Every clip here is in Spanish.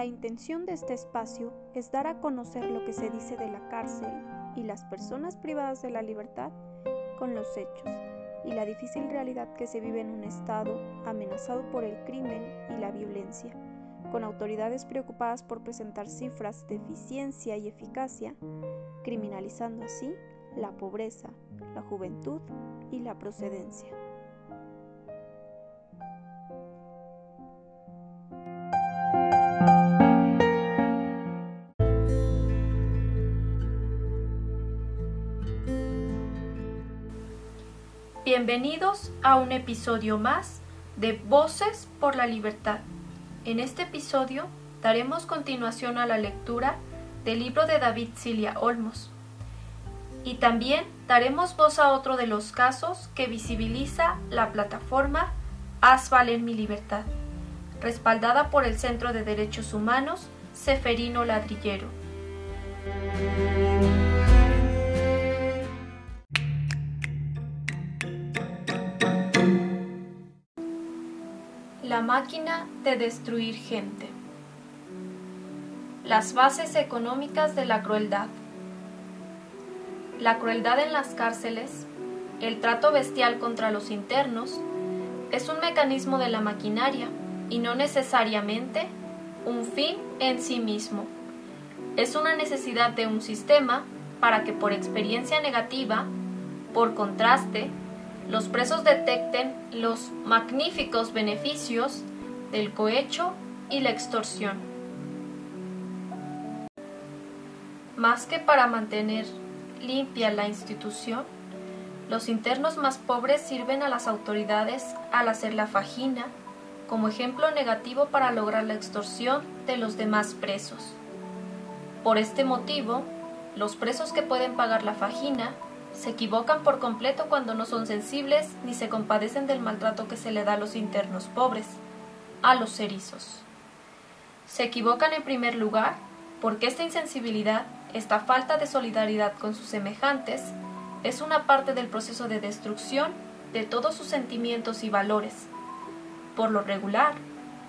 La intención de este espacio es dar a conocer lo que se dice de la cárcel y las personas privadas de la libertad con los hechos y la difícil realidad que se vive en un Estado amenazado por el crimen y la violencia, con autoridades preocupadas por presentar cifras de eficiencia y eficacia, criminalizando así la pobreza, la juventud y la procedencia. Bienvenidos a un episodio más de Voces por la Libertad. En este episodio daremos continuación a la lectura del libro de David Cilia Olmos. Y también daremos voz a otro de los casos que visibiliza la plataforma Haz valer mi libertad, respaldada por el Centro de Derechos Humanos Seferino Ladrillero. Máquina de destruir gente. Las bases económicas de la crueldad. La crueldad en las cárceles, el trato bestial contra los internos, es un mecanismo de la maquinaria y no necesariamente un fin en sí mismo. Es una necesidad de un sistema para que por experiencia negativa, por contraste, los presos detecten los magníficos beneficios del cohecho y la extorsión. Más que para mantener limpia la institución, los internos más pobres sirven a las autoridades al hacer la fajina como ejemplo negativo para lograr la extorsión de los demás presos. Por este motivo, los presos que pueden pagar la fajina se equivocan por completo cuando no son sensibles ni se compadecen del maltrato que se le da a los internos pobres, a los erizos. Se equivocan en primer lugar porque esta insensibilidad, esta falta de solidaridad con sus semejantes, es una parte del proceso de destrucción de todos sus sentimientos y valores. Por lo regular,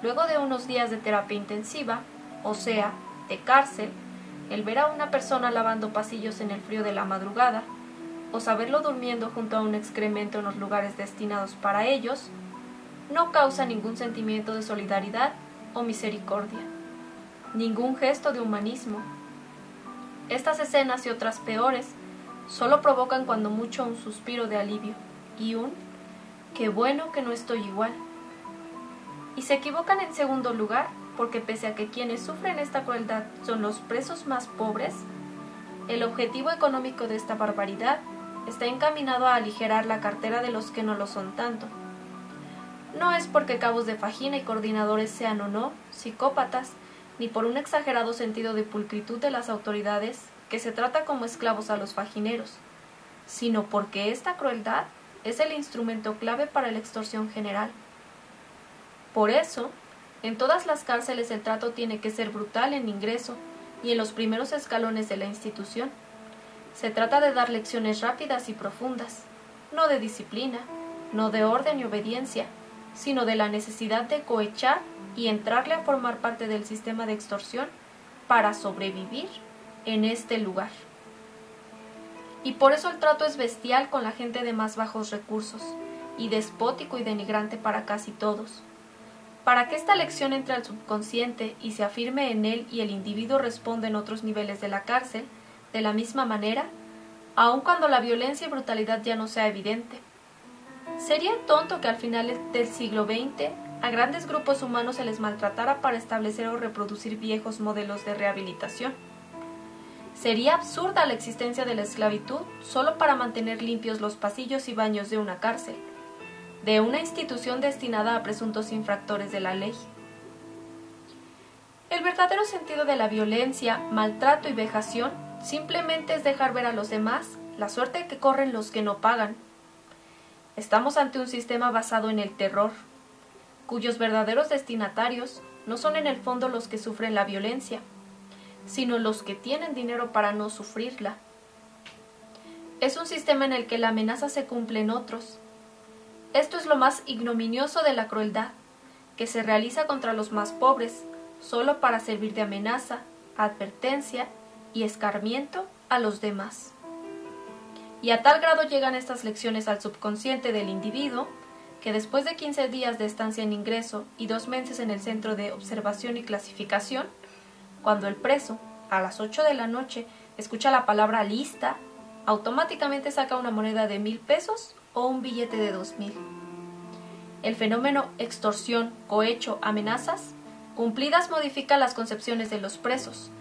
luego de unos días de terapia intensiva, o sea, de cárcel, el ver a una persona lavando pasillos en el frío de la madrugada, o saberlo durmiendo junto a un excremento en los lugares destinados para ellos, no causa ningún sentimiento de solidaridad o misericordia, ningún gesto de humanismo. Estas escenas y otras peores solo provocan cuando mucho un suspiro de alivio y un qué bueno que no estoy igual. Y se equivocan en segundo lugar porque pese a que quienes sufren esta crueldad son los presos más pobres, el objetivo económico de esta barbaridad está encaminado a aligerar la cartera de los que no lo son tanto. No es porque cabos de fajina y coordinadores sean o no psicópatas, ni por un exagerado sentido de pulcritud de las autoridades que se trata como esclavos a los fajineros, sino porque esta crueldad es el instrumento clave para la extorsión general. Por eso, en todas las cárceles el trato tiene que ser brutal en ingreso y en los primeros escalones de la institución. Se trata de dar lecciones rápidas y profundas, no de disciplina, no de orden y obediencia, sino de la necesidad de cohechar y entrarle a formar parte del sistema de extorsión para sobrevivir en este lugar. Y por eso el trato es bestial con la gente de más bajos recursos, y despótico y denigrante para casi todos. Para que esta lección entre al subconsciente y se afirme en él y el individuo responda en otros niveles de la cárcel, de la misma manera, aun cuando la violencia y brutalidad ya no sea evidente. Sería tonto que al final del siglo XX a grandes grupos humanos se les maltratara para establecer o reproducir viejos modelos de rehabilitación. Sería absurda la existencia de la esclavitud solo para mantener limpios los pasillos y baños de una cárcel, de una institución destinada a presuntos infractores de la ley. El verdadero sentido de la violencia, maltrato y vejación simplemente es dejar ver a los demás la suerte que corren los que no pagan. Estamos ante un sistema basado en el terror, cuyos verdaderos destinatarios no son en el fondo los que sufren la violencia, sino los que tienen dinero para no sufrirla. Es un sistema en el que la amenaza se cumple en otros. Esto es lo más ignominioso de la crueldad, que se realiza contra los más pobres, solo para servir de amenaza, advertencia y escarmiento a los demás. Y a tal grado llegan estas lecciones al subconsciente del individuo que después de 15 días de estancia en ingreso y dos meses en el centro de observación y clasificación, cuando el preso, a las 8 de la noche, escucha la palabra lista, automáticamente saca una moneda de mil pesos o un billete de dos mil. El fenómeno extorsión, cohecho, amenazas cumplidas modifica las concepciones de los presos,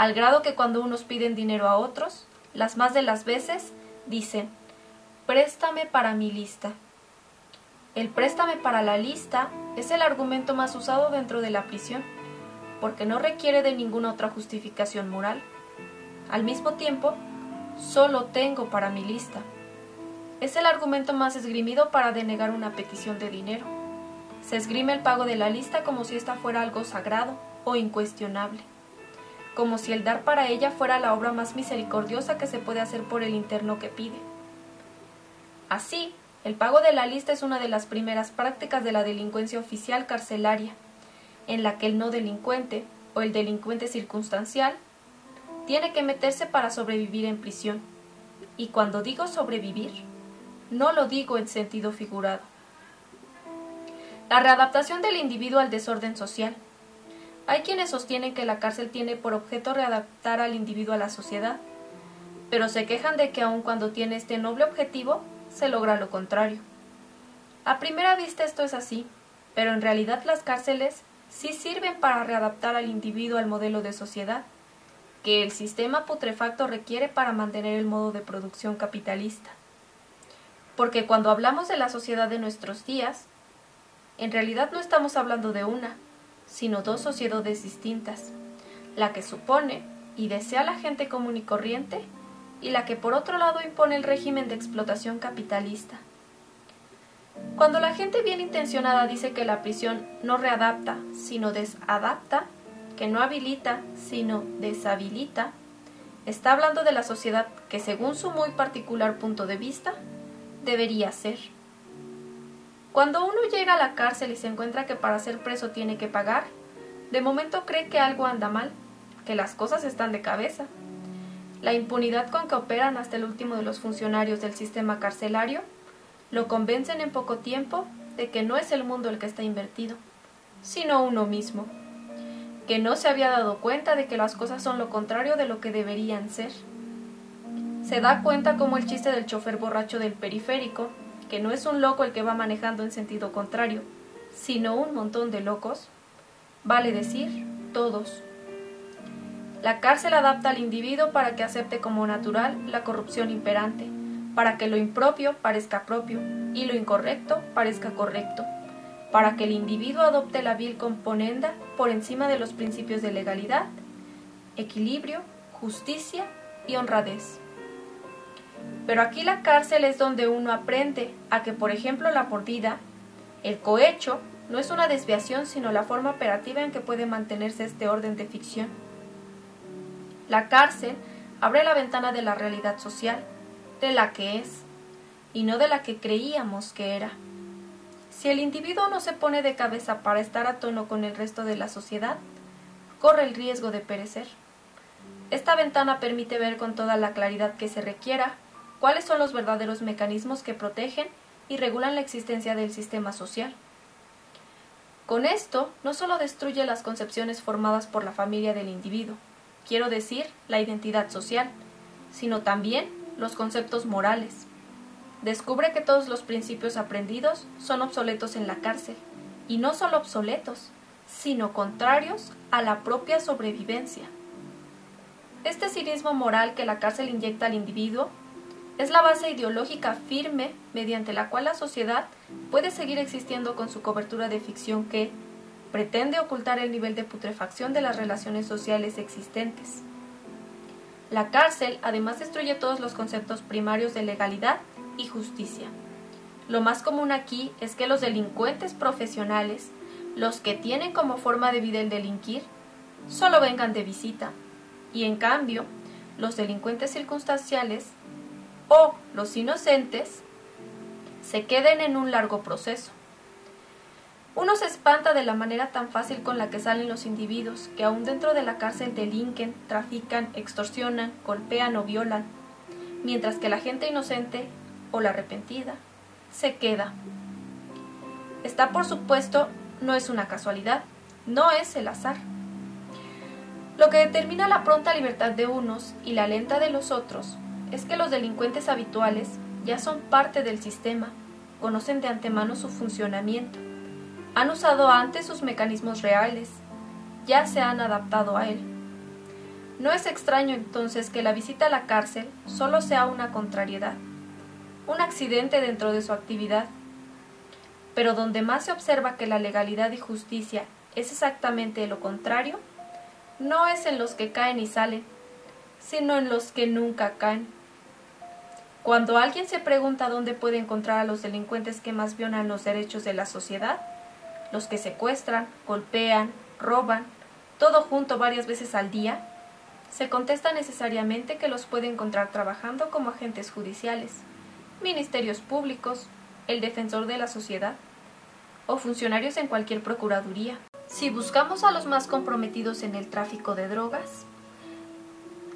al grado que cuando unos piden dinero a otros, las más de las veces dicen préstame para mi lista. El préstame para la lista es el argumento más usado dentro de la prisión, porque no requiere de ninguna otra justificación moral. Al mismo tiempo, solo tengo para mi lista. Es el argumento más esgrimido para denegar una petición de dinero. Se esgrime el pago de la lista como si ésta fuera algo sagrado o incuestionable, como si el dar para ella fuera la obra más misericordiosa que se puede hacer por el interno que pide. Así, el pago de la lista es una de las primeras prácticas de la delincuencia oficial carcelaria, en la que el no delincuente o el delincuente circunstancial tiene que meterse para sobrevivir en prisión. Y cuando digo sobrevivir, no lo digo en sentido figurado. La readaptación del individuo al desorden social. Hay quienes sostienen que la cárcel tiene por objeto readaptar al individuo a la sociedad, pero se quejan de que aun cuando tiene este noble objetivo, se logra lo contrario. A primera vista esto es así, pero en realidad las cárceles sí sirven para readaptar al individuo al modelo de sociedad que el sistema putrefacto requiere para mantener el modo de producción capitalista. Porque cuando hablamos de la sociedad de nuestros días, en realidad no estamos hablando de una, sino dos sociedades distintas, la que supone y desea la gente común y corriente y la que por otro lado impone el régimen de explotación capitalista. Cuando la gente bien intencionada dice que la prisión no readapta, sino desadapta, que no habilita, sino deshabilita, está hablando de la sociedad que, según su muy particular punto de vista, debería ser. Cuando uno llega a la cárcel y se encuentra que para ser preso tiene que pagar, de momento cree que algo anda mal, que las cosas están de cabeza. La impunidad con que operan hasta el último de los funcionarios del sistema carcelario lo convencen en poco tiempo de que no es el mundo el que está invertido, sino uno mismo que no se había dado cuenta de que las cosas son lo contrario de lo que deberían ser. Se da cuenta como el chiste del chofer borracho del periférico, que no es un loco el que va manejando en sentido contrario, sino un montón de locos, vale decir, todos. La cárcel adapta al individuo para que acepte como natural la corrupción imperante, para que lo impropio parezca propio y lo incorrecto parezca correcto para que el individuo adopte la vil componenda por encima de los principios de legalidad, equilibrio, justicia y honradez. Pero aquí la cárcel es donde uno aprende a que, por ejemplo, la mordida, el cohecho, no es una desviación, sino la forma operativa en que puede mantenerse este orden de ficción. La cárcel abre la ventana de la realidad social, de la que es, y no de la que creíamos que era. Si el individuo no se pone de cabeza para estar a tono con el resto de la sociedad, corre el riesgo de perecer. Esta ventana permite ver con toda la claridad que se requiera cuáles son los verdaderos mecanismos que protegen y regulan la existencia del sistema social. Con esto, no solo destruye las concepciones formadas por la familia del individuo, quiero decir, la identidad social, sino también los conceptos morales, descubre que todos los principios aprendidos son obsoletos en la cárcel, y no solo obsoletos, sino contrarios a la propia sobrevivencia. Este cinismo moral que la cárcel inyecta al individuo es la base ideológica firme mediante la cual la sociedad puede seguir existiendo con su cobertura de ficción que pretende ocultar el nivel de putrefacción de las relaciones sociales existentes. La cárcel además destruye todos los conceptos primarios de legalidad y justicia. Lo más común aquí es que los delincuentes profesionales, los que tienen como forma de vida el delinquir, solo vengan de visita, y en cambio, los delincuentes circunstanciales o los inocentes se queden en un largo proceso. Uno se espanta de la manera tan fácil con la que salen los individuos que aún dentro de la cárcel delinquen, trafican, extorsionan, golpean o violan, mientras que la gente inocente o la arrepentida se queda. Está por supuesto, no es una casualidad, no es el azar. Lo que determina la pronta libertad de unos y la lenta de los otros es que los delincuentes habituales ya son parte del sistema, conocen de antemano su funcionamiento han usado antes sus mecanismos reales, ya se han adaptado a él. No es extraño entonces que la visita a la cárcel solo sea una contrariedad, un accidente dentro de su actividad. Pero donde más se observa que la legalidad y justicia es exactamente lo contrario, no es en los que caen y salen, sino en los que nunca caen. Cuando alguien se pregunta dónde puede encontrar a los delincuentes que más violan los derechos de la sociedad, los que secuestran, golpean, roban, todo junto varias veces al día, se contesta necesariamente que los puede encontrar trabajando como agentes judiciales, ministerios públicos, el defensor de la sociedad o funcionarios en cualquier procuraduría. Si buscamos a los más comprometidos en el tráfico de drogas,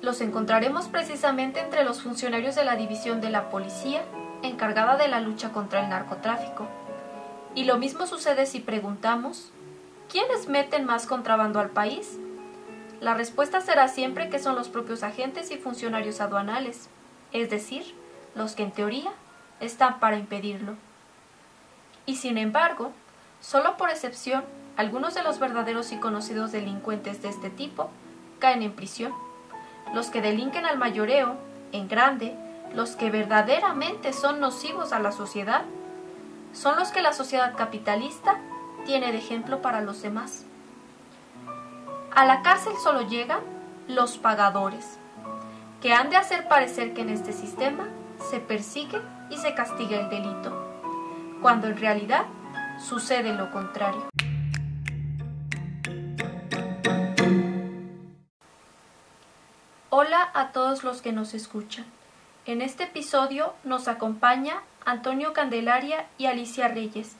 los encontraremos precisamente entre los funcionarios de la división de la policía encargada de la lucha contra el narcotráfico y lo mismo sucede si preguntamos, ¿quiénes meten más contrabando al país? La respuesta será siempre que son los propios agentes y funcionarios aduanales, es decir, los que en teoría están para impedirlo. Y sin embargo, solo por excepción, algunos de los verdaderos y conocidos delincuentes de este tipo caen en prisión. Los que delinquen al mayoreo, en grande, los que verdaderamente son nocivos a la sociedad, son los que la sociedad capitalista tiene de ejemplo para los demás. A la cárcel solo llegan los pagadores, que han de hacer parecer que en este sistema se persigue y se castiga el delito, cuando en realidad sucede lo contrario. A todos los que nos escuchan. En este episodio nos acompaña Antonio Candelaria y Alicia Reyes,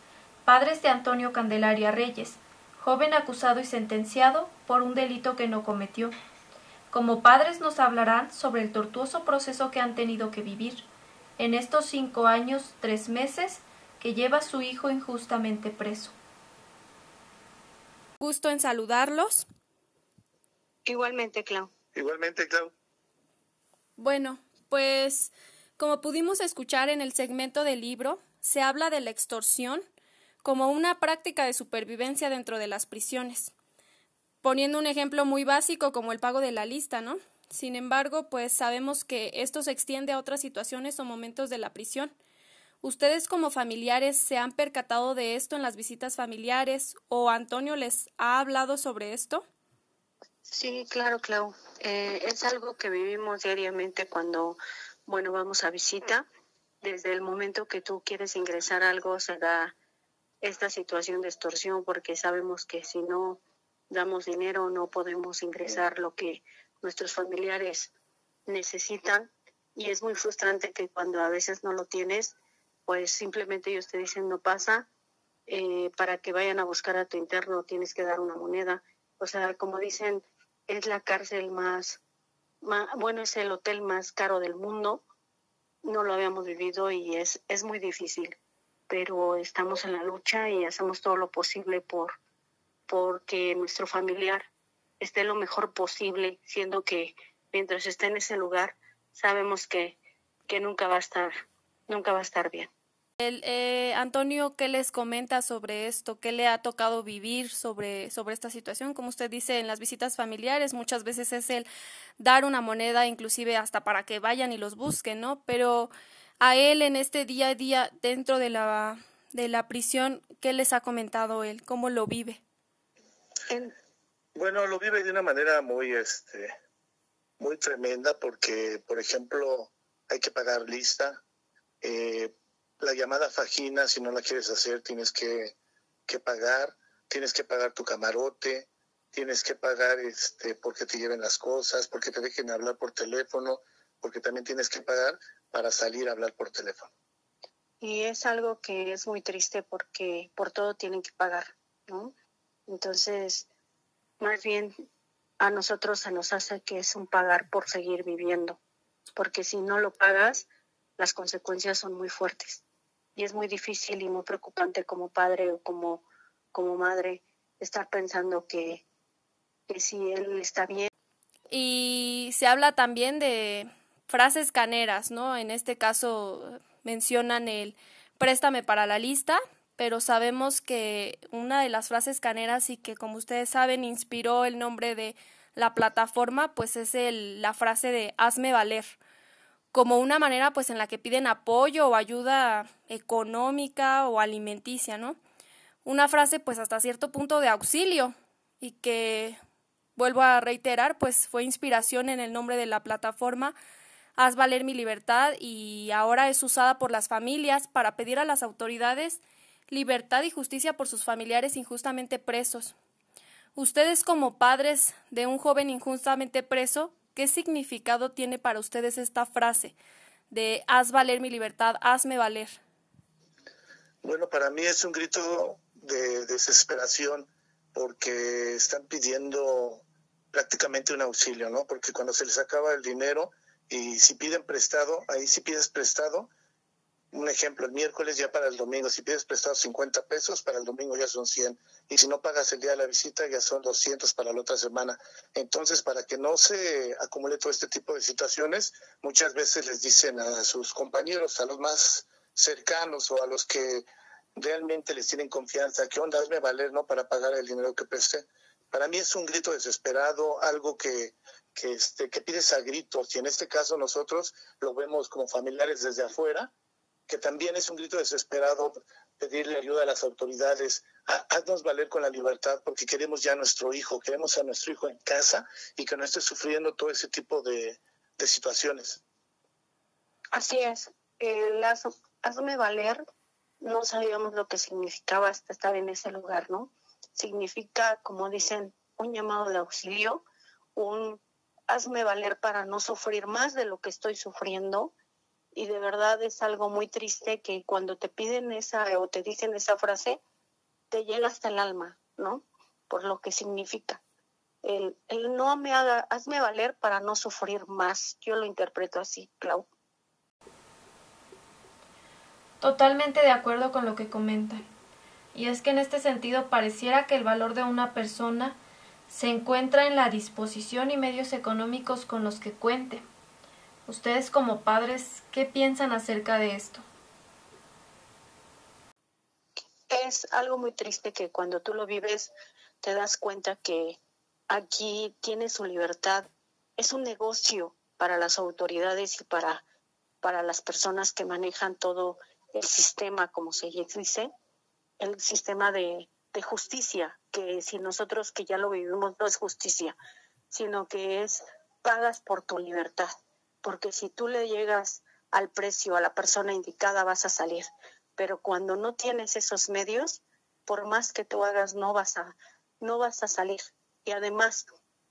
padres de Antonio Candelaria Reyes, joven acusado y sentenciado por un delito que no cometió. Como padres nos hablarán sobre el tortuoso proceso que han tenido que vivir en estos cinco años, tres meses que lleva su hijo injustamente preso. Gusto en saludarlos. Igualmente, Clau. Igualmente, Clau. Bueno, pues como pudimos escuchar en el segmento del libro, se habla de la extorsión como una práctica de supervivencia dentro de las prisiones, poniendo un ejemplo muy básico como el pago de la lista, ¿no? Sin embargo, pues sabemos que esto se extiende a otras situaciones o momentos de la prisión. ¿Ustedes como familiares se han percatado de esto en las visitas familiares o Antonio les ha hablado sobre esto? Sí, claro, Clau. Eh, es algo que vivimos diariamente cuando bueno, vamos a visita. Desde el momento que tú quieres ingresar algo, se da esta situación de extorsión porque sabemos que si no damos dinero no podemos ingresar lo que nuestros familiares necesitan y es muy frustrante que cuando a veces no lo tienes, pues simplemente ellos te dicen no pasa, eh, para que vayan a buscar a tu interno tienes que dar una moneda. O sea, como dicen, es la cárcel más bueno, es el hotel más caro del mundo. No lo habíamos vivido y es, es muy difícil, pero estamos en la lucha y hacemos todo lo posible por porque nuestro familiar esté lo mejor posible, siendo que mientras esté en ese lugar sabemos que, que nunca va a estar, nunca va a estar bien. El, eh, Antonio, ¿qué les comenta sobre esto? ¿Qué le ha tocado vivir sobre, sobre esta situación? Como usted dice, en las visitas familiares muchas veces es el dar una moneda, inclusive hasta para que vayan y los busquen, ¿no? Pero a él en este día a día dentro de la, de la prisión, ¿qué les ha comentado él? ¿Cómo lo vive? Bueno, lo vive de una manera muy, este, muy tremenda porque, por ejemplo, hay que pagar lista. Eh, la llamada fajina, si no la quieres hacer, tienes que, pagar, tienes que pagar tu camarote, tienes que pagar este porque te lleven las cosas, porque te dejen hablar por teléfono, porque también tienes que pagar para salir a hablar por teléfono. y es algo que es muy triste porque por todo tienen que pagar, ¿no? Entonces, más bien a nosotros se nos hace que es un pagar por seguir viviendo, porque si no lo pagas, las consecuencias son muy fuertes y es muy difícil y muy preocupante como padre o como, como madre estar pensando que, que si él está bien. Y se habla también de frases caneras, ¿no? En este caso mencionan el préstame para la lista, pero sabemos que una de las frases caneras y que como ustedes saben inspiró el nombre de la plataforma, pues es el, la frase de hazme valer, como una manera pues en la que piden apoyo o ayuda económica o alimenticia, ¿no? Una frase pues hasta cierto punto de auxilio y que vuelvo a reiterar, pues fue inspiración en el nombre de la plataforma Haz valer mi libertad y ahora es usada por las familias para pedir a las autoridades libertad y justicia por sus familiares injustamente presos. Ustedes como padres de un joven injustamente preso, ¿qué significado tiene para ustedes esta frase de haz valer mi libertad, hazme valer? Bueno, para mí es un grito de desesperación porque están pidiendo prácticamente un auxilio, ¿no? Porque cuando se les acaba el dinero y si piden prestado, ahí si pides prestado, un ejemplo, el miércoles ya para el domingo, si pides prestado 50 pesos, para el domingo ya son 100. Y si no pagas el día de la visita, ya son 200 para la otra semana. Entonces, para que no se acumule todo este tipo de situaciones, muchas veces les dicen a sus compañeros, a los más cercanos o a los que realmente les tienen confianza, ¿qué onda? Hazme valer, ¿no? Para pagar el dinero que presté. Para mí es un grito desesperado, algo que, este, que pides a gritos y en este caso nosotros lo vemos como familiares desde afuera, que también es un grito desesperado pedirle ayuda a las autoridades, haznos valer con la libertad porque queremos ya a nuestro hijo, queremos a nuestro hijo en casa y que no esté sufriendo todo ese tipo de, situaciones. Así es, hazme valer, no sabíamos lo que significaba estar en ese lugar, ¿no? Significa, como dicen, un llamado de auxilio, un hazme valer para no sufrir más de lo que estoy sufriendo. Y de verdad es algo muy triste que cuando te piden esa o te dicen esa frase, te llega hasta el alma, ¿no? Por lo que significa. El, el no me haga, hazme valer para no sufrir más. Yo lo interpreto así, Clau. Totalmente de acuerdo con lo que comentan. Y es que en este sentido pareciera que el valor de una persona se encuentra en la disposición y medios económicos con los que cuente. Ustedes como padres, ¿qué piensan acerca de esto? Es algo muy triste que cuando tú lo vives te das cuenta que aquí tiene su libertad. Es un negocio para las autoridades y para, para las personas que manejan todo el sistema, como se dice, el sistema de, de justicia, que si nosotros que ya lo vivimos no es justicia, sino que es pagas por tu libertad, porque si tú le llegas al precio a la persona indicada vas a salir, pero cuando no tienes esos medios, por más que tú hagas no vas a no vas a salir. Y además,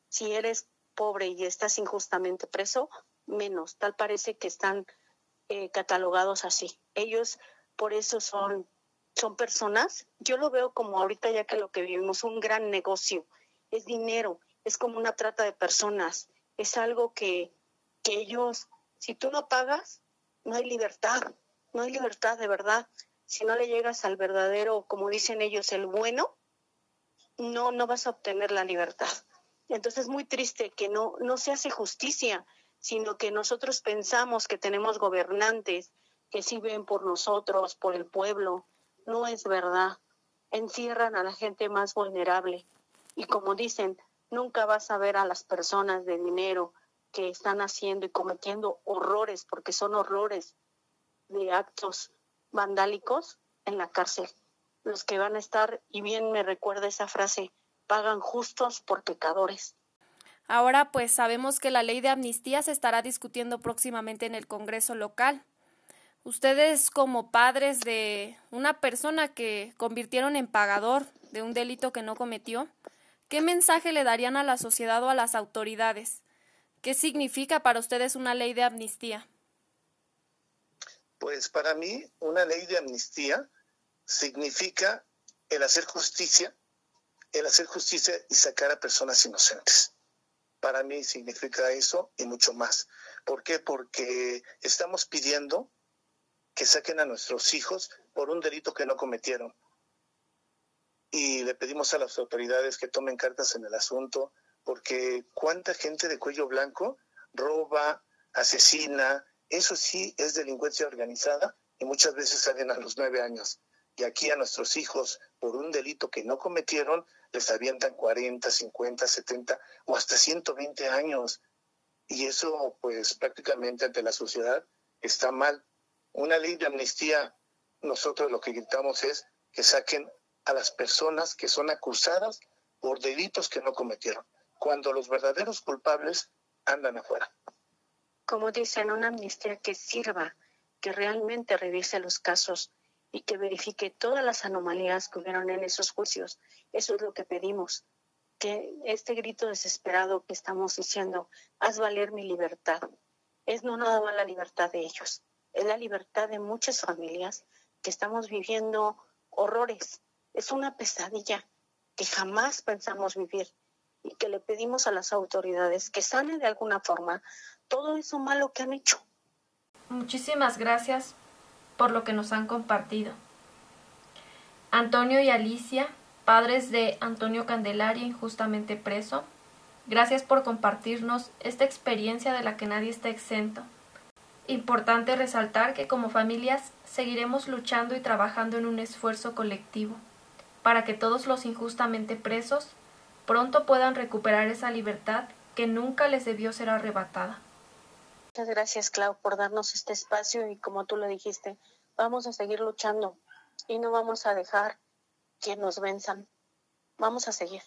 si eres pobre y estás injustamente preso, menos, tal parece que están eh, catalogados así. Ellos por eso son son personas, yo lo veo como ahorita ya que lo que vivimos, un gran negocio, es dinero, es como una trata de personas, es algo que, que ellos, si tú no pagas, no hay libertad, no hay libertad de verdad. Si no le llegas al verdadero, como dicen ellos, el bueno, no, no vas a obtener la libertad. Entonces es muy triste que no, no se hace justicia, sino que nosotros pensamos que tenemos gobernantes que sí ven por nosotros, por el pueblo, no es verdad. Encierran a la gente más vulnerable. Y como dicen, nunca vas a ver a las personas de dinero que están haciendo y cometiendo horrores, porque son horrores de actos vandálicos en la cárcel. Los que van a estar, y bien me recuerda esa frase, pagan justos por pecadores. Ahora pues sabemos que la ley de amnistía se estará discutiendo próximamente en el Congreso local. Ustedes como padres de una persona que convirtieron en pagador de un delito que no cometió, ¿qué mensaje le darían a la sociedad o a las autoridades? ¿Qué significa para ustedes una ley de amnistía? Pues para mí una ley de amnistía significa el hacer justicia, el hacer justicia y sacar a personas inocentes. Para mí significa eso y mucho más. ¿Por qué? Porque estamos pidiendo que saquen a nuestros hijos por un delito que no cometieron. Y le pedimos a las autoridades que tomen cartas en el asunto, porque cuánta gente de cuello blanco roba, asesina, eso sí es delincuencia organizada y muchas veces salen a los nueve años. Y aquí a nuestros hijos, por un delito que no cometieron, les avientan 40, 50, 70 o hasta 120 años. Y eso, pues prácticamente ante la sociedad está mal. Una ley de amnistía, nosotros lo que gritamos es que saquen a las personas que son acusadas por delitos que no cometieron, cuando los verdaderos culpables andan afuera. Como dicen, una amnistía que sirva, que realmente revise los casos y que verifique todas las anomalías que hubieron en esos juicios. Eso es lo que pedimos, que este grito desesperado que estamos diciendo, haz valer mi libertad, es no nada más la libertad de ellos, es la libertad de muchas familias que estamos viviendo horrores. Es una pesadilla que jamás pensamos vivir y que le pedimos a las autoridades que sane de alguna forma todo eso malo que han hecho. Muchísimas gracias por lo que nos han compartido. Antonio y Alicia, padres de Antonio Candelaria injustamente preso, gracias por compartirnos esta experiencia de la que nadie está exento. Importante resaltar que como familias seguiremos luchando y trabajando en un esfuerzo colectivo para que todos los injustamente presos pronto puedan recuperar esa libertad que nunca les debió ser arrebatada. Muchas gracias, Clau, por darnos este espacio y como tú lo dijiste, vamos a seguir luchando y no vamos a dejar que nos venzan. Vamos a seguir.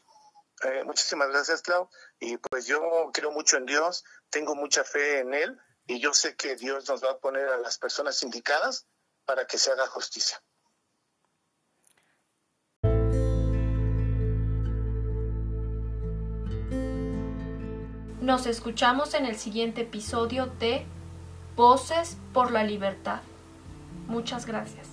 Eh, muchísimas gracias, Clau. Y pues yo creo mucho en Dios, tengo mucha fe en Él y yo sé que Dios nos va a poner a las personas indicadas para que se haga justicia. Nos escuchamos en el siguiente episodio de Voces por la Libertad. Muchas gracias.